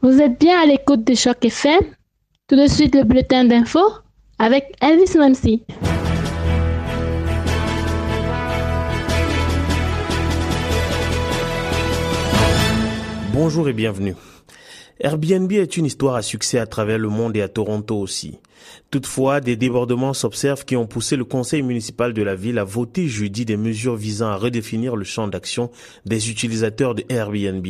Vous êtes bien à l'écoute de Choc FM. Tout de suite, le bulletin d'info avec Elvis Nancy. Bonjour et bienvenue. Airbnb est une histoire à succès à travers le monde et à Toronto aussi. Toutefois, des débordements s'observent qui ont poussé le conseil municipal de la ville à voter jeudi des mesures visant à redéfinir le champ d'action des utilisateurs de Airbnb.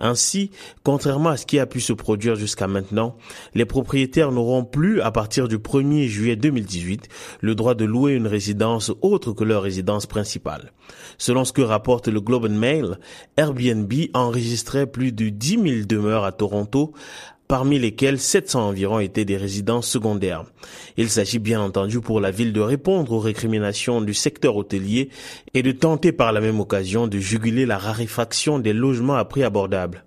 Ainsi, contrairement à ce qui a pu se produire jusqu'à maintenant, les propriétaires n'auront plus, à partir du 1er juillet 2018, le droit de louer une résidence autre que leur résidence principale. Selon ce que rapporte le Globe and Mail, Airbnb enregistrait plus de 10 000 demeures à Toronto, parmi lesquelles 700 environ étaient des résidences secondaires. Il s'agit bien entendu pour la ville de répondre aux récriminations du secteur hôtelier et de tenter par la même occasion de juguler la raréfaction des logements à prix abordables.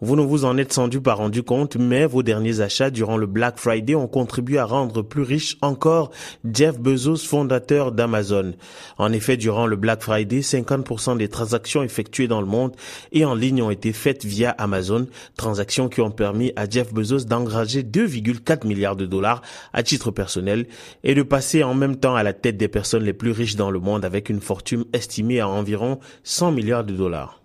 Vous ne vous en êtes sans doute pas rendu compte, mais vos derniers achats durant le Black Friday ont contribué à rendre plus riche encore Jeff Bezos, fondateur d'Amazon. En effet, durant le Black Friday, 50% des transactions effectuées dans le monde et en ligne ont été faites via Amazon, transactions qui ont permis à Jeff Bezos d'engager 2,4 milliards de dollars à titre personnel et de passer en même temps à la tête des personnes les plus riches dans le monde avec une fortune estimée à environ 100 milliards de dollars.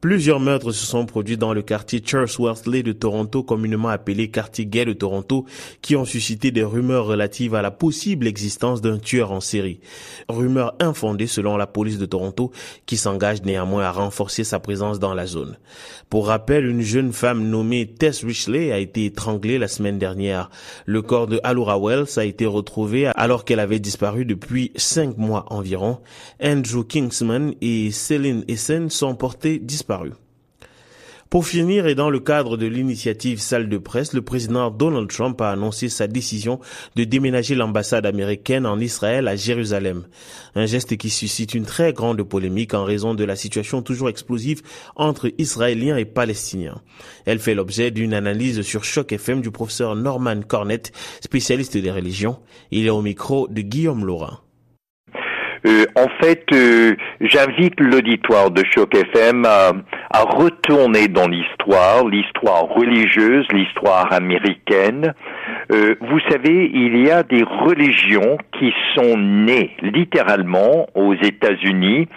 Plusieurs meurtres se sont produits dans le quartier Chatsworth-Lay de Toronto, communément appelé quartier gay de Toronto, qui ont suscité des rumeurs relatives à la possible existence d'un tueur en série. Rumeurs infondées selon la police de Toronto, qui s'engage néanmoins à renforcer sa présence dans la zone. Pour rappel, une jeune femme nommée Tess Richley a été étranglée la semaine dernière. Le corps de Alura Wells a été retrouvé alors qu'elle avait disparu depuis cinq mois environ. Andrew Kingsman et Céline Essen sont portés disparus. Pour finir, et dans le cadre de l'initiative Salle de presse, le président Donald Trump a annoncé sa décision de déménager l'ambassade américaine en Israël à Jérusalem. Un geste qui suscite une très grande polémique en raison de la situation toujours explosive entre Israéliens et Palestiniens. Elle fait l'objet d'une analyse sur Choc FM du professeur Norman Cornett, spécialiste des religions. Il est au micro de Guillaume Laurin. Euh, en fait, euh, j'invite l'auditoire de Choc FM à, retourner dans l'histoire, l'histoire religieuse, l'histoire américaine. Euh, vous savez, il y a des religions qui sont nées littéralement aux États-Unis.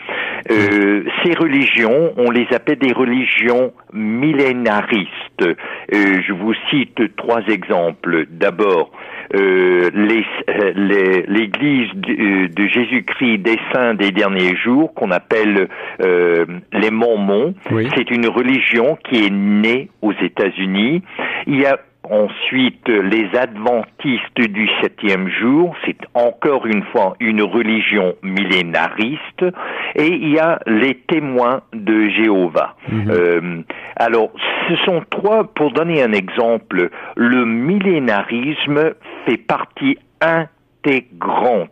Ces religions, on les appelle des religions millénaristes. je vous cite trois exemples. D'abord, euh, l'Église de, de Jésus-Christ des saints des derniers jours, qu'on appelle euh, les Mormons. C'est une religion qui est née aux États-Unis. Il y a Ensuite, les adventistes du septième jour, c'est encore une fois une religion millénariste, et il y a les témoins de Jéhovah. Mhm. Euh, alors, ce sont trois, pour donner un exemple, le millénarisme fait partie intégrante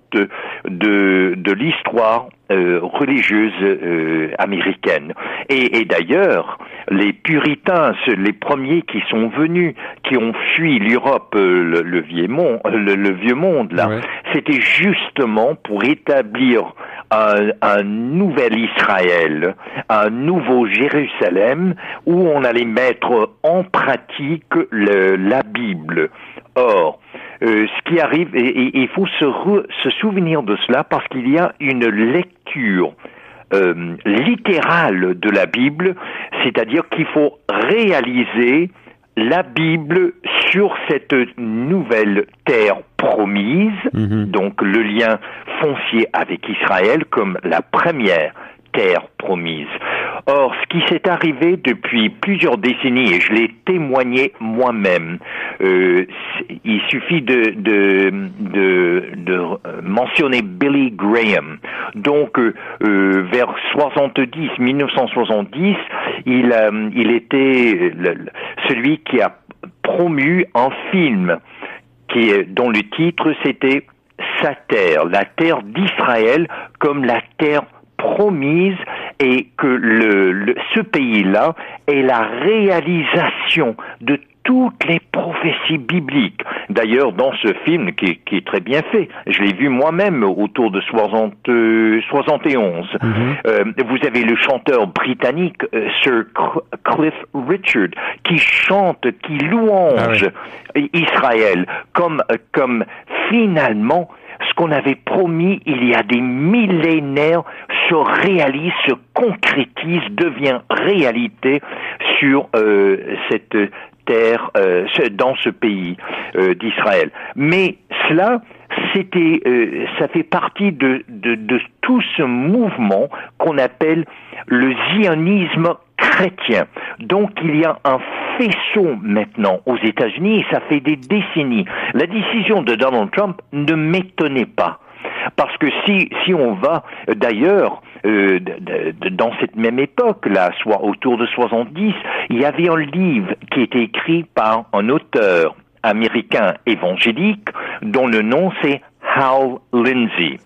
de, de l'histoire euh, religieuse euh, américaine. Et, et d'ailleurs, les puritains, les premiers qui sont venus, qui ont fui l'Europe, euh, le, vieux monde, le, vieux monde là, c'était justement pour établir un, un, nouvel Israël, un nouveau Jérusalem, où on allait mettre en pratique le, la Bible. Or, euh, ce qui arrive, et il faut se, se, souvenir de cela parce qu'il y a une lecture euh, littérale de la Bible, c'est-à-dire qu'il faut réaliser la Bible sur cette nouvelle terre promise, mhm. donc le lien foncier avec Israël comme la première terre promise. Or, ce qui s'est arrivé depuis plusieurs décennies, et je l'ai témoigné moi-même, euh, il suffit de, mentionner Billy Graham. Donc, euh, vers 70, 1970, il, euh, il était celui qui a promu un film dont le titre c'était Sa terre, la terre d'Israël comme la terre promise et que le, ce pays-là est la réalisation de toutes les prophéties bibliques, d'ailleurs dans ce film qui, qui, est très bien fait. Je l'ai vu moi-même autour de 60, 71. Mhm. euh, vous avez le chanteur britannique euh, Sir Cliff Richard qui chante, qui louange ah Israël comme comme finalement ce qu'on avait promis il y a des millénaires se réalise, se concrétise, devient réalité sur euh, cette terre, euh, dans ce pays euh, d'Israël. Mais cela, ça fait partie de tout ce mouvement qu'on appelle le zionisme chrétien. Donc il y a un faisceau maintenant aux États-Unis et ça fait des décennies. La décision de Donald Trump ne m'étonnait pas. Parce que si, si on va d'ailleurs euh, dans cette même époque, là, soit autour de 70, il y avait un livre qui était écrit par un auteur américain évangélique dont le nom c'est Hal Lindsey.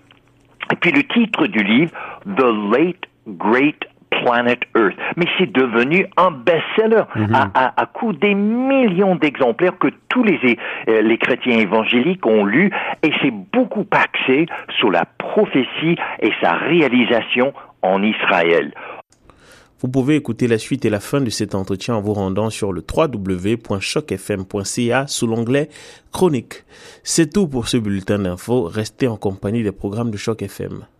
Et puis le titre du livre, The Late Great Planet Earth. Mais c'est devenu un best-seller mhm. à, à, coup des millions d'exemplaires que tous les, euh, les chrétiens évangéliques ont lu et c'est beaucoup axé sur la prophétie et sa réalisation en Israël. Vous pouvez écouter la suite et la fin de cet entretien en vous rendant sur le www.chocfm.ca sous l'onglet Chronique. C'est tout pour ce bulletin d'info. Restez en compagnie des programmes de Choc FM.